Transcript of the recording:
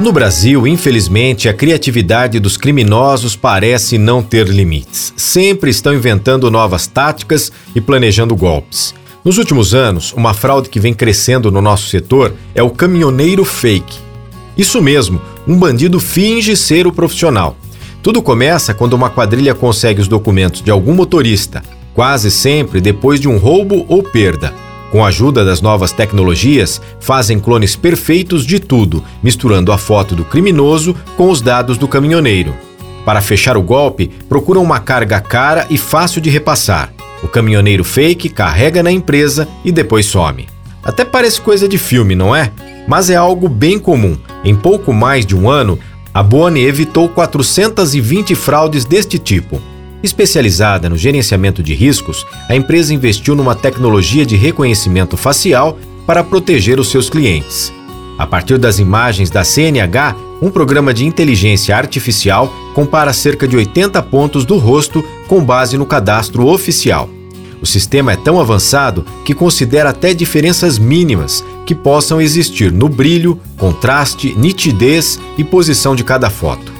No Brasil, infelizmente, a criatividade dos criminosos parece não ter limites. Sempre estão inventando novas táticas e planejando golpes. Nos últimos anos, uma fraude que vem crescendo no nosso setor é o caminhoneiro fake. Isso mesmo, um bandido finge ser o profissional. Tudo começa quando uma quadrilha consegue os documentos de algum motorista, quase sempre depois de um roubo ou perda. Com a ajuda das novas tecnologias, fazem clones perfeitos de tudo, misturando a foto do criminoso com os dados do caminhoneiro. Para fechar o golpe, procuram uma carga cara e fácil de repassar. O caminhoneiro fake carrega na empresa e depois some. Até parece coisa de filme, não é? Mas é algo bem comum. Em pouco mais de um ano, a Boni evitou 420 fraudes deste tipo. Especializada no gerenciamento de riscos, a empresa investiu numa tecnologia de reconhecimento facial para proteger os seus clientes. A partir das imagens da CNH, um programa de inteligência artificial compara cerca de 80 pontos do rosto com base no cadastro oficial. O sistema é tão avançado que considera até diferenças mínimas que possam existir no brilho, contraste, nitidez e posição de cada foto.